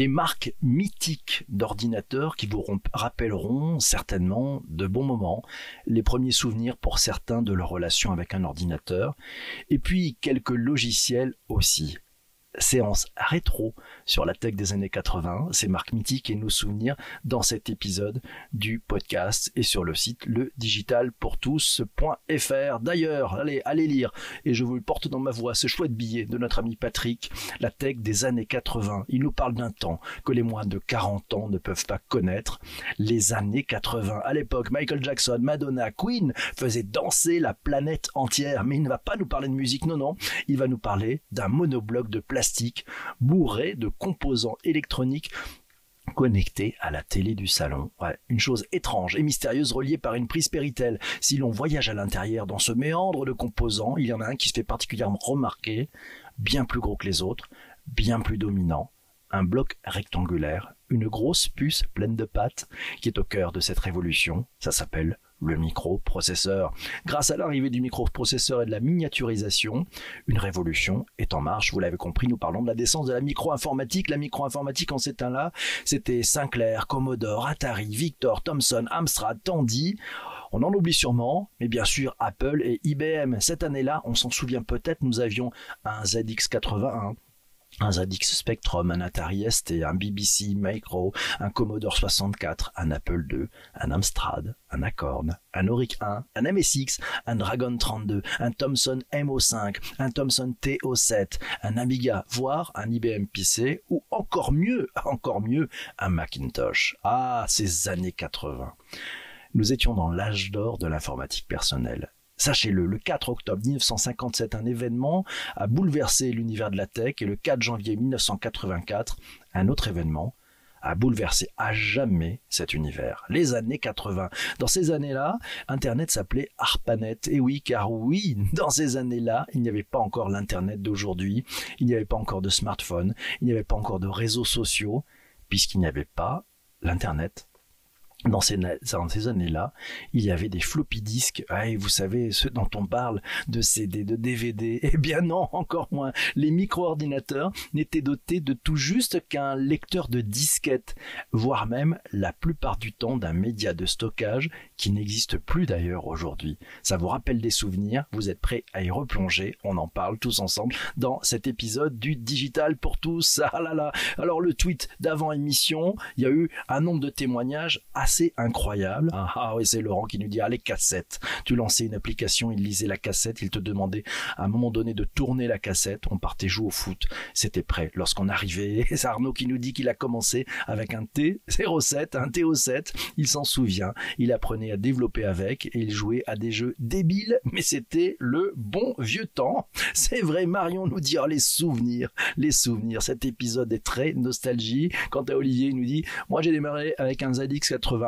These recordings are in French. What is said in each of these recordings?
des marques mythiques d'ordinateurs qui vous rappelleront certainement de bons moments, les premiers souvenirs pour certains de leur relation avec un ordinateur, et puis quelques logiciels aussi séance rétro sur la tech des années 80, ces marques mythiques et nos souvenirs dans cet épisode du podcast et sur le site le digitalpourtous.fr. D'ailleurs, allez, allez lire et je vous le porte dans ma voix, ce chouette billet de notre ami Patrick, la tech des années 80. Il nous parle d'un temps que les moins de 40 ans ne peuvent pas connaître, les années 80. À l'époque, Michael Jackson, Madonna, Queen faisaient danser la planète entière, mais il ne va pas nous parler de musique, non, non, il va nous parler d'un monobloc de plastique bourré de composants électroniques connectés à la télé du salon. une chose étrange et mystérieuse reliée par une prise Péritel. Si l'on voyage à l'intérieur dans ce méandre de composants, il y en a un qui se fait particulièrement remarquer, bien plus gros que les autres, bien plus dominant, un bloc rectangulaire, une grosse puce pleine de pattes qui est au cœur de cette révolution. Ça s'appelle le microprocesseur. Grâce à l'arrivée du microprocesseur et de la miniaturisation, une révolution est en marche. Vous l'avez compris, nous parlons de la descente de la micro-informatique. La micro-informatique en ces temps-là, c'était Sinclair, Commodore, Atari, Victor, Thomson, Amstrad, Tandy. On en oublie sûrement, mais bien sûr Apple et IBM. Cette année-là, on s'en souvient peut-être, nous avions un ZX81, un ZX Spectrum, un Atari ST, un BBC Micro, un Commodore 64, un Apple II, un Amstrad, un Acorn, un Auric 1, un MSX, un Dragon 32, un Thomson MO5, un Thomson TO7, un Amiga, voire un IBM PC, ou encore mieux, encore mieux, un Macintosh. Ah, ces années 80. Nous étions dans l'âge d'or de l'informatique personnelle. Sachez-le, le 4 octobre 1957, un événement a bouleversé l'univers de la tech et le 4 janvier 1984, un autre événement a bouleversé à jamais cet univers. Les années 80. Dans ces années-là, Internet s'appelait ARPANET. Et oui, car oui, dans ces années-là, il n'y avait pas encore l'Internet d'aujourd'hui, il n'y avait pas encore de smartphone, il n'y avait pas encore de réseaux sociaux, puisqu'il n'y avait pas l'Internet dans ces, années-là, il y avait des floppy disks. Ah, vous savez, ceux dont on parle de CD, de DVD. Eh bien non, encore moins. Les micro-ordinateurs n'étaient dotés de tout juste qu'un lecteur de disquette, voire même la plupart du temps d'un média de stockage qui n'existe plus d'ailleurs aujourd'hui. Ça vous rappelle des souvenirs? Vous êtes prêts à y replonger? On en parle tous ensemble dans cet épisode du Digital pour tous. Ah. Alors le tweet d'avant émission, il y a eu un nombre de témoignages assez incroyable. Ah, ah oui, c'est Laurent qui nous dit, ah, les cassettes. Tu lançais une application, il lisait la cassette, il te demandait à un moment donné de tourner la cassette, on partait jouer au foot, c'était prêt. Lorsqu'on arrivait, c'est Arnaud qui nous dit qu'il a commencé avec un T07, un TO7, il s'en souvient, il apprenait à développer avec et il jouait à des jeux débiles, mais c'était le bon vieux temps. C'est vrai, Marion nous dit, oh, les souvenirs, les souvenirs, cet épisode est très nostalgie. Quant à Olivier, il nous dit, moi j'ai démarré avec un ZX80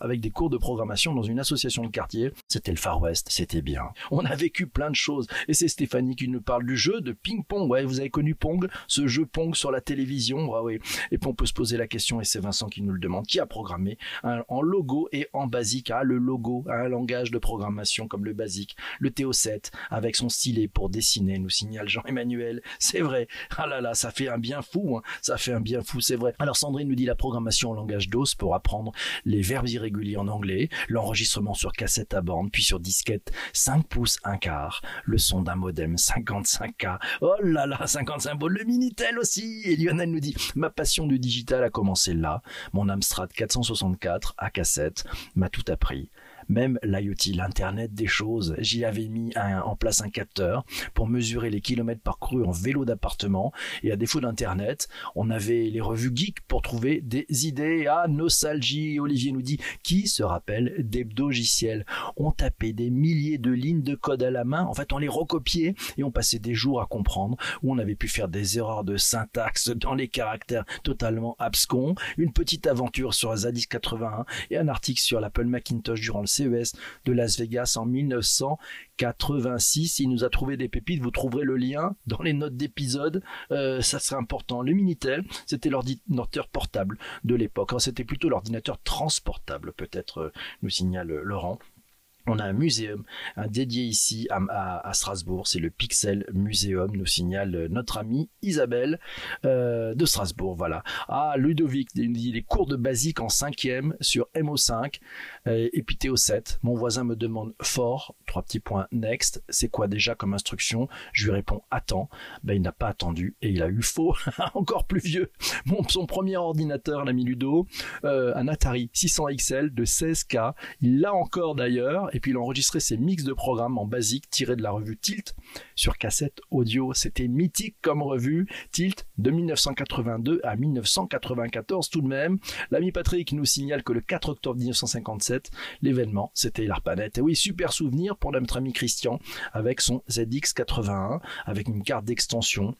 avec des cours de programmation dans une association de quartier. C'était le Far West, c'était bien. On a vécu plein de choses. Et c'est Stéphanie qui nous parle du jeu de ping-pong. Ouais, vous avez connu Pong, ce jeu Pong sur la télévision? Ouais. Et puis on peut se poser la question, et c'est Vincent qui nous le demande, qui a programmé en logo et en basique. Ah, le logo, hein, un langage de programmation comme le basique. Le TO7 avec son stylet pour dessiner, nous signale Jean-Emmanuel. C'est vrai. Ah là là, ça fait un bien fou. Hein. Ça fait un bien fou, c'est vrai. Alors Sandrine nous dit la programmation en langage DOS pour apprendre les les verbes irréguliers en anglais, l'enregistrement sur cassette à bande, puis sur disquette 5 pouces 1 quart, le son d'un modem 55K. Oh là là, 55 symboles, le Minitel aussi. Et Lionel nous dit, ma passion du digital a commencé là. Mon Amstrad 464 à cassette m'a tout appris même l'IoT, l'Internet des choses. J'y avais mis en place un capteur pour mesurer les kilomètres parcourus en vélo d'appartement. Et à défaut d'Internet, on avait les revues geek pour trouver des idées. Ah, nostalgie, Olivier nous dit, qui se rappelle d'hebdogiciels On tapait des milliers de lignes de code à la main. En fait, on les recopiait et on passait des jours à comprendre où on avait pu faire des erreurs de syntaxe dans les caractères totalement abscons. Une petite aventure sur Zadis 81 et un article sur l'Apple Macintosh durant le CES de Las Vegas en 1986. Il nous a trouvé des pépites. Vous trouverez le lien dans les notes d'épisode. Euh, ça serait important. Le Minitel, c'était l'ordinateur portable de l'époque. C'était plutôt l'ordinateur transportable, peut-être, euh, nous signale Laurent. On a un muséum dédié ici à, Strasbourg, c'est le Pixel Museum, nous signale notre amie Isabelle euh, de Strasbourg. Voilà. Ah, Ludovic, il les cours de basique en cinquième sur MO5 euh, et puis TO7. Mon voisin me demande fort, trois petits points, next, c'est quoi déjà comme instruction? Je lui réponds attends. Ben, il n'a pas attendu et il a eu faux, encore plus vieux. son premier ordinateur, l'ami Ludo, euh, un Atari 600 XL de 16K. Il l'a encore d'ailleurs et puis il a enregistré ses mix de programmes en basique tirés de la revue Tilt sur cassette audio. C'était mythique comme revue Tilt de 1982 à 1994 tout de même. L'ami Patrick nous signale que le 4 octobre 1957, l'événement, c'était l'ARPANET. Et oui, super souvenir pour notre ami Christian avec son ZX81 avec une carte d'extension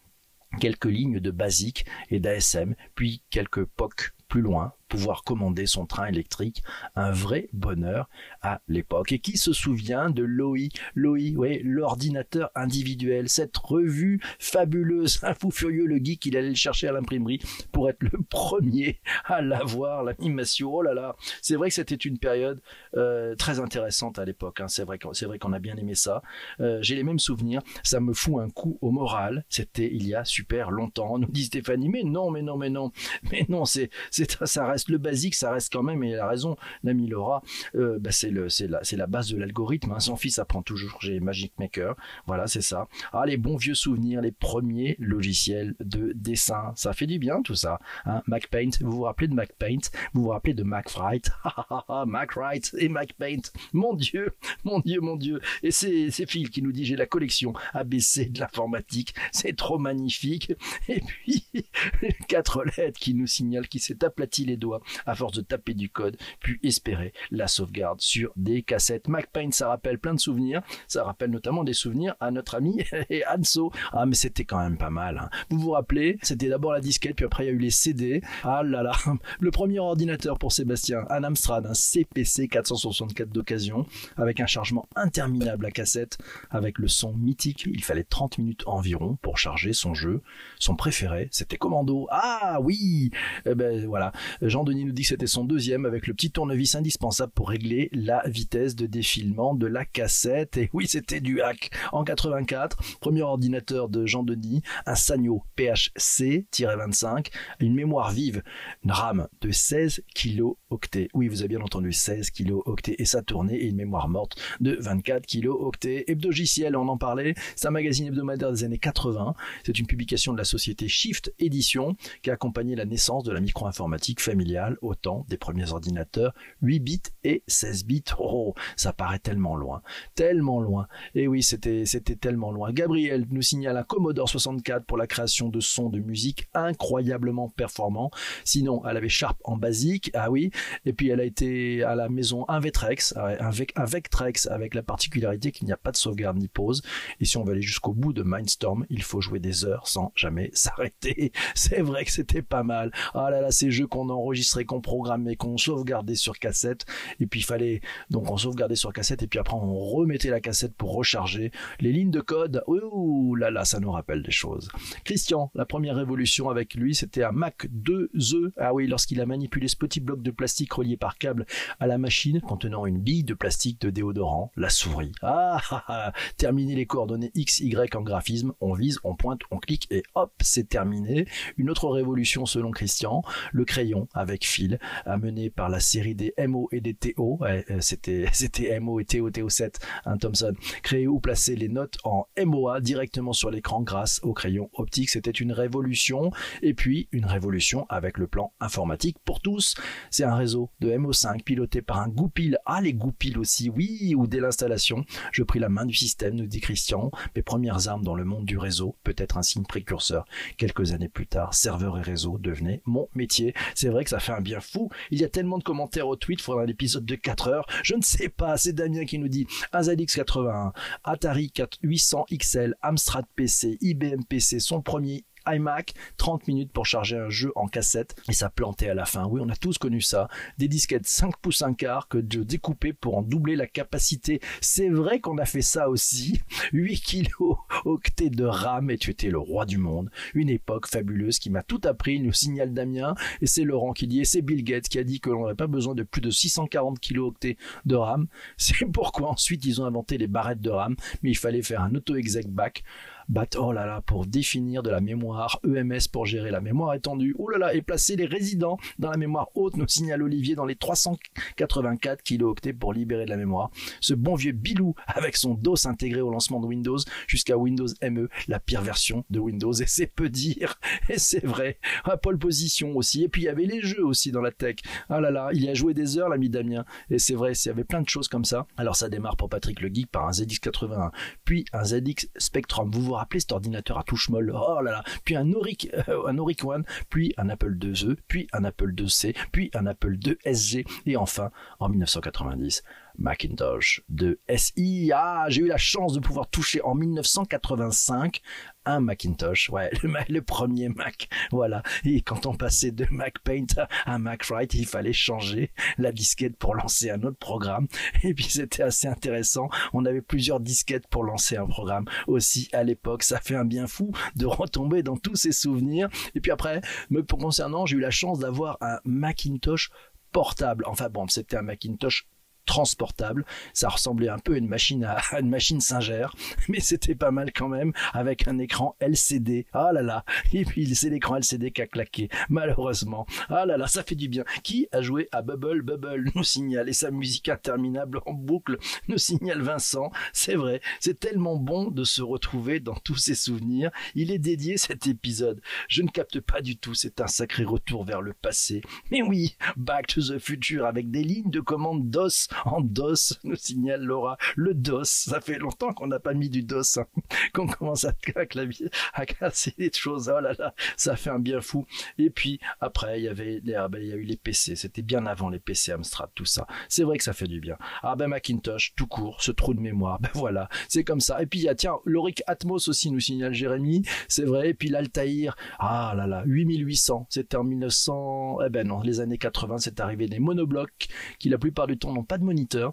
quelques lignes de basique et d'ASM, puis quelques POC plus loin, pouvoir commander son train électrique, un vrai bonheur à l'époque. Et qui se souvient de l'OI, l'OI, oui, l'ordinateur individuel, cette revue fabuleuse, un fou furieux, le geek, il allait le chercher à l'imprimerie pour être le premier à l'avoir, l'animation, oh là là, c'est vrai que c'était une période euh, très intéressante à l'époque, hein. c'est vrai qu'on a bien aimé ça, euh, j'ai les mêmes souvenirs, ça me fout un coup au moral, c'était il y a super longtemps, nous dit Stéphanie, mais non, mais non, mais non, mais non, c'est, ça reste le basique, ça reste quand même, et elle a raison, l'ami Laura, euh, bah, c'est la, la base de l'algorithme. Hein. Son fils apprend toujours j'ai Magic Maker. Voilà, c'est ça. Ah, les bons vieux souvenirs, les premiers logiciels de dessin. Ça fait du bien, tout ça. Hein. MacPaint. Vous vous rappelez de MacPaint? Vous vous rappelez de MacWrite? MacWrite et MacPaint. Mon Dieu, mon Dieu, mon Dieu. Et c'est, c'est Phil qui nous dit, j'ai la collection ABC de l'informatique. C'est trop magnifique. Et puis, quatre lettres qui nous signalent qu'il s'est aplati les doigts à force de taper du code, puis espérer la sauvegarde sur des cassettes. MacPaint, ça rappelle plein de souvenirs. Ça rappelle notamment des souvenirs à notre ami et Anso. Ah, mais c'était quand même pas mal. Hein. Vous vous rappelez, c'était d'abord la disquette, puis après il y a eu les CD. Ah là là. Le premier ordinateur pour Sébastien, un Amstrad, un CPC 464 d'occasion, avec un chargement interminable à cassette, avec le son mythique. Il fallait 30 minutes environ pour charger son jeu. Son préféré, c'était Commando. Ah oui eh ben voilà. Jean-Denis nous dit que c'était son deuxième avec le petit tournevis indispensable pour régler la vitesse de défilement de la cassette. Et oui, c'était du hack. En 84, premier ordinateur de Jean-Denis, un Sanyo PHC-25, une mémoire vive, une RAM de 16 kilo-octets. Oui, vous avez bien entendu 16 kilo-octets et ça tournait et une mémoire morte de 24 kilo-octets. Hebdogiciel, on en parlait, c'est un magazine hebdomadaire des années 80. C'est une publication de la société Shift Edition qui a accompagné la naissance de la micro-informatique familiale autant des premiers ordinateurs 8 bits et 16 bits. Oh, ça paraît tellement loin, tellement loin. Et oui, c'était tellement loin. Gabriel nous signale un Commodore 64 pour la création de sons de musique incroyablement performants. Sinon, elle avait Sharp en basique, ah oui, et puis elle a été à la maison un Vectrex, un, Vectrex avec la particularité qu'il n'y a pas de sauvegarde ni pause. Et si on veut aller jusqu'au bout de Mindstorm, il faut jouer des heures sans jamais s'arrêter. C'est vrai que c'était pas mal. Ah là là, ces jeux qu'on enregistre qu'on programmait, qu'on sauvegardait sur cassette. Et puis il fallait donc on sauvegardait sur cassette et puis après on remettait la cassette pour recharger les lignes de code. Ouh là là, ça nous rappelle des choses. Christian, la première révolution avec lui, c'était un Mac 2E. Ah oui, lorsqu'il a manipulé ce petit bloc de plastique relié par câble à la machine contenant une bille de plastique de déodorant, la souris. Ah, ah, ah. terminer les coordonnées X, Y en graphisme, on vise, on pointe, on clique et hop, c'est terminé. Une autre révolution selon Christian, le crayon avec fil, amené par la série des MO et des TO. Euh, c'était, c'était MO et TO, TO7, un Thomson. Créer ou placer les notes en MOA directement sur l'écran grâce au crayon optique. C'était une révolution. Et puis, une révolution avec le plan informatique pour tous. C'est un réseau de MO5 piloté par un goupil. Ah, les goupils aussi, oui, ou dès l'installation. Je pris la main du système, nous dit Christian. Mes premières armes dans le monde du réseau, peut-être un signe précurseur. Quelques années plus tard, serveur et réseau devenaient mon métier. C'est vrai que ça fait un bien fou. Il y a tellement de commentaires au tweet, il faudra un épisode de 4 heures. Je ne sais pas, c'est Damien qui nous dit Azalix 81, Atari 800 XL, Amstrad PC, IBM PC, son premier iMac, 30 minutes pour charger un jeu en cassette et ça plantait à la fin. Oui, on a tous connu ça. Des disquettes 5 pouces un quart que de découper pour en doubler la capacité. C'est vrai qu'on a fait ça aussi. 8 kilos octets de RAM et tu étais le roi du monde. Une époque fabuleuse qui m'a tout appris, nous signale Damien. Et c'est Laurent qui dit, et c'est Bill Gates qui a dit que l'on n'aurait pas besoin de plus de 640 kilos octets de RAM. C'est pourquoi ensuite ils ont inventé les barrettes de RAM, mais il fallait faire un auto-exec back BAT, oh là là, pour définir de la mémoire, EMS pour gérer la mémoire étendue, oh là là, et placer les résidents dans la mémoire haute, nous signale Olivier, dans les 384 kilooctets pour libérer de la mémoire. Ce bon vieux Bilou avec son DOS intégré au lancement de Windows jusqu'à Windows ME, la pire version de Windows, et c'est peu dire, et c'est vrai. À pole position aussi, et puis il y avait les jeux aussi dans la tech. Ah là là, il y a joué des heures l'ami Damien, et c'est vrai, il y avait plein de choses comme ça. Alors ça démarre pour Patrick le Geek par un ZX81, puis un ZX Spectrum. Vous vous rappelez cet ordinateur à touche molle. Oh là là. Puis un Auric, euh, One, puis un Apple IIe, puis un Apple IIc, puis un Apple II SG, et enfin, en 1990, Macintosh de SI. Ah, j'ai eu la chance de pouvoir toucher en 1985 un Macintosh, ouais, le, premier Mac, voilà. Et quand on passait de Mac Paint à Mac Write, il fallait changer la disquette pour lancer un autre programme. Et puis c'était assez intéressant. On avait plusieurs disquettes pour lancer un programme aussi à l'époque. Ça fait un bien fou de retomber dans tous ces souvenirs. Et puis après, me concernant, j'ai eu la chance d'avoir un Macintosh portable. Enfin bon, c'était un Macintosh transportable. Ça ressemblait un peu à une machine à, une machine Singer, mais c'était pas mal quand même avec un écran LCD. Ah là là. Et puis c'est l'écran LCD qui a claqué. Malheureusement. Ah là là, ça fait du bien. Qui a joué à Bubble Bubble nous signale et sa musique interminable en boucle nous signale Vincent. C'est vrai. C'est tellement bon de se retrouver dans tous ces souvenirs. Il est dédié cet épisode. Je ne capte pas du tout. C'est un sacré retour vers le passé. Mais oui, Back to the Future avec des lignes de commande DOS en DOS, nous signale Laura. Le DOS, ça fait longtemps qu'on n'a pas mis du DOS, hein. qu'on commence à, à casser des choses. Oh là là, ça fait un bien fou. Et puis après, il y avait les, ah ben, il y a eu les PC. C'était bien avant les PC Amstrad, tout ça. C'est vrai que ça fait du bien. Ah ben Macintosh, tout court, ce trou de mémoire. Ben voilà, c'est comme ça. Et puis il y a tiens, l'Oric Atmos aussi nous signale Jérémy. C'est vrai. Et puis l'Altaïr. Ah là là, 8800. C'était en 1900. Eh ben non, les années 80, c'est arrivé des monoblocs qui la plupart du temps n'ont pas de moniteur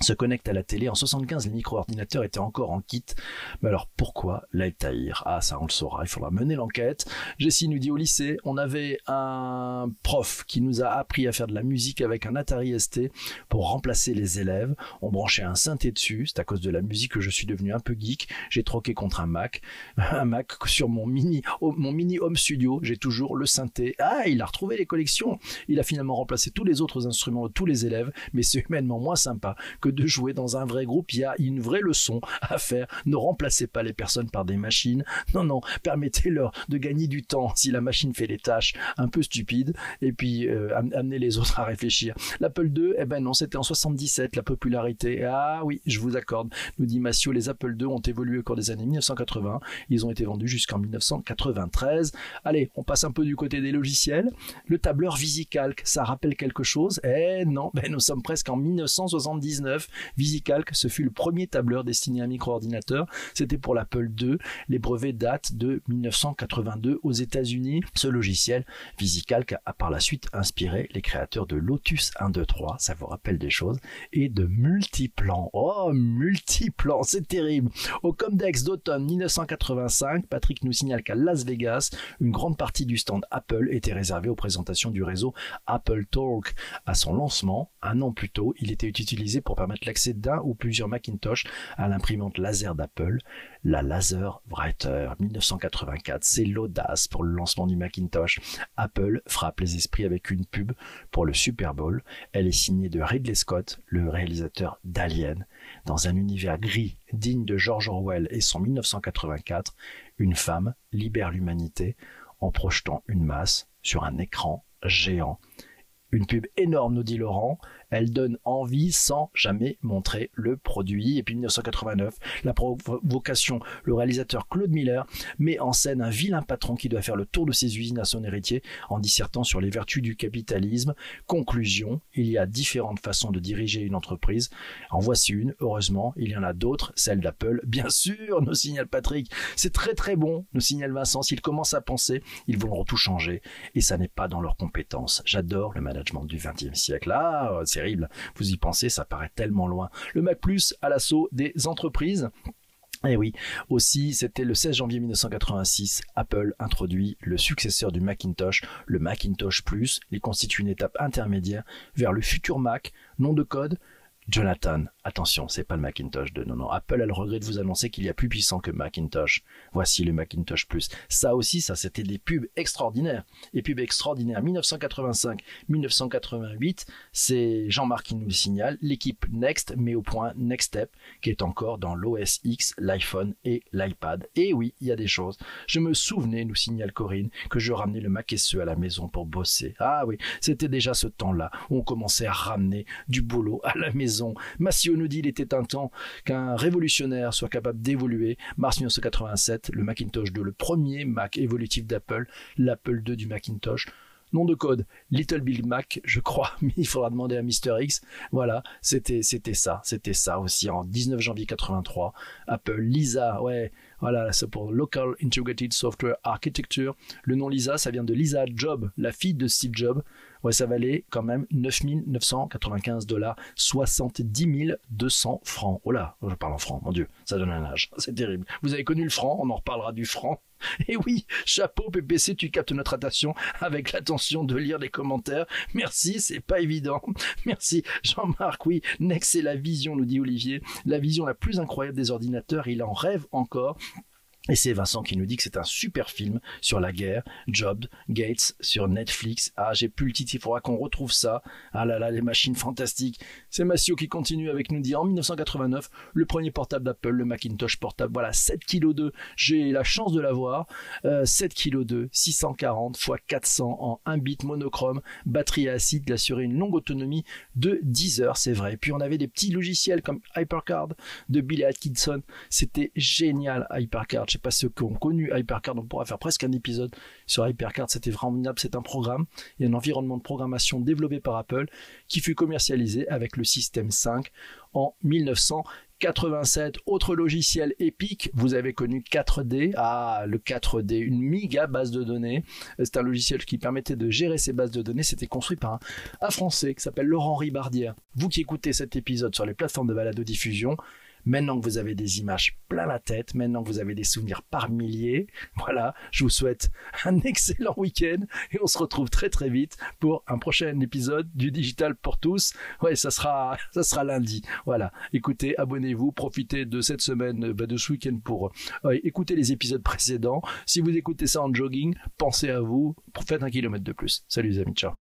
se connecte à la télé. En 75, les micro-ordinateurs étaient encore en kit. Mais alors pourquoi l'Altaïr Ah, ça on le saura, il faudra mener l'enquête. Jessie nous dit au lycée, on avait un prof qui nous a appris à faire de la musique avec un Atari ST pour remplacer les élèves. On branchait un synthé dessus, c'est à cause de la musique que je suis devenu un peu geek. J'ai troqué contre un Mac. Un Mac sur mon mini, mon mini home studio, j'ai toujours le synthé. Ah, il a retrouvé les collections. Il a finalement remplacé tous les autres instruments de tous les élèves, mais c'est humainement moins sympa de jouer dans un vrai groupe. Il y a une vraie leçon à faire. Ne remplacez pas les personnes par des machines. Non, non, permettez-leur de gagner du temps si la machine fait des tâches un peu stupides et puis euh, amenez les autres à réfléchir. L'Apple II, eh ben non, c'était en 77 la popularité. Ah oui, je vous accorde, nous dit Massio, les Apple II ont évolué au cours des années 1980. Ils ont été vendus jusqu'en 1993. Allez, on passe un peu du côté des logiciels. Le tableur VisiCalc, ça rappelle quelque chose? Eh non, ben nous sommes presque en 1979 VisiCalc, ce fut le premier tableur destiné à un micro-ordinateur. C'était pour l'Apple II. Les brevets datent de 1982 aux États-Unis. Ce logiciel, VisiCalc, a par la suite inspiré les créateurs de Lotus 1, 2, 3, ça vous rappelle des choses, et de Multiplan. Oh, Multiplan, c'est terrible. Au Comdex d'automne 1985, Patrick nous signale qu'à Las Vegas, une grande partie du stand Apple était réservée aux présentations du réseau Apple Talk. À son lancement, un an plus tôt, il était utilisé pour l'accès d'un ou plusieurs Macintosh à l'imprimante laser d'Apple, la Laser Writer 1984. C'est l'audace pour le lancement du Macintosh. Apple frappe les esprits avec une pub pour le Super Bowl. Elle est signée de Ridley Scott, le réalisateur d'Alien. Dans un univers gris digne de George Orwell et son 1984, une femme libère l'humanité en projetant une masse sur un écran géant Une pub énorme, nous dit Laurent. Elle donne envie sans jamais montrer le produit. Et puis 1989, la provocation, le réalisateur Claude Miller met en scène un vilain patron qui doit faire le tour de ses usines à son héritier en dissertant sur les vertus du capitalisme. Conclusion, il y a différentes façons de diriger une entreprise. En voici une, heureusement, il y en a d'autres, celle d'Apple. Bien sûr, nous signale Patrick. C'est très très bon, nous signale Vincent. S'ils commencent à penser, ils vont tout changer. Et ça n'est pas dans leurs compétences. J'adore le management du XXe siècle. Ah, terrible. Vous y pensez, ça paraît tellement loin. Le Mac Plus à l'assaut des entreprises. Et eh oui, aussi, c'était le 16 janvier 1986, Apple introduit le successeur du Macintosh, le Macintosh Plus. Il constitue une étape intermédiaire vers le futur Mac, nom de code Jonathan, attention, c'est pas le Macintosh 2. Non, non. Apple a le regret de vous annoncer qu'il y a plus puissant que Macintosh. Voici le Macintosh Plus. Ça aussi, ça, c'était des pubs extraordinaires. Et pubs extraordinaires. 1985, 1988, c'est Jean-Marc qui nous le signale. L'équipe Next met au point Next Step, qui est encore dans l'OS X, l'iPhone et l'iPad. Et oui, il y a des choses. Je me souvenais, nous signale Corinne, que je ramenais le Mac SE à la maison pour bosser. Ah oui, c'était déjà ce temps-là où on commençait à ramener du boulot à la maison Massio nous dit il était un temps qu'un révolutionnaire soit capable d'évoluer. Mars 1987, le Macintosh 2, le premier Mac évolutif d'Apple, l'Apple II du Macintosh. Nom de code, Little Big Mac, je crois, mais il faudra demander à Mr. X. Voilà, c'était, c'était ça, c'était ça aussi en 19 janvier 83. Apple, Lisa, ouais, voilà, c'est pour Local Integrated Software Architecture. Le nom Lisa, ça vient de Lisa Job, la fille de Steve Jobs ouais, ça valait quand même 9 995 dollars, 70 200 francs. Oh là, je parle en francs, mon Dieu, ça donne un âge, c'est terrible. Vous avez connu le franc, on en reparlera du franc. Et oui, chapeau PPC, tu captes notre attention avec l'attention de lire les commentaires. Merci, c'est pas évident. Merci Jean-Marc. Oui, Next c'est la vision, nous dit Olivier, la vision la plus incroyable des ordinateurs. Il en rêve encore. Et c'est Vincent qui nous dit que c'est un super film sur la guerre, Jobs, Gates, sur Netflix. Ah, j'ai plus le titre, il faudra qu'on retrouve ça. Ah là là, les machines fantastiques. C'est Massio qui continue avec nous dire en 1989, le premier portable d'Apple, le Macintosh portable. Voilà, 7 kg 2. J'ai la chance de l'avoir. Euh, 7 kg 2, 640 x 400 en 1 bit monochrome, batterie à acide, il assurait une longue autonomie de 10 heures, c'est vrai. Puis on avait des petits logiciels comme HyperCard de Billy Atkinson. C'était génial, HyperCard sais pas ceux qui ont connu HyperCard, on pourra faire presque un épisode sur HyperCard, c'était vraiment c'est un programme et un environnement de programmation développé par Apple qui fut commercialisé avec le système 5 en 1987. Autre logiciel épique, vous avez connu 4D. Ah, le 4D, une méga base de données. C'est un logiciel qui permettait de gérer ces bases de données. C'était construit par un, Français qui s'appelle Laurent Ribardière. Vous qui écoutez cet épisode sur les plateformes de balado diffusion, Maintenant que vous avez des images plein la tête, maintenant que vous avez des souvenirs par milliers, voilà, je vous souhaite un excellent week-end et on se retrouve très très vite pour un prochain épisode du Digital pour tous. Ouais, ça sera, ça sera lundi. Voilà. Écoutez, abonnez-vous, profitez de cette semaine, bah, de ce week-end pour euh, écouter les épisodes précédents. Si vous écoutez ça en jogging, pensez à vous, faites un kilomètre de plus. Salut les amis, ciao.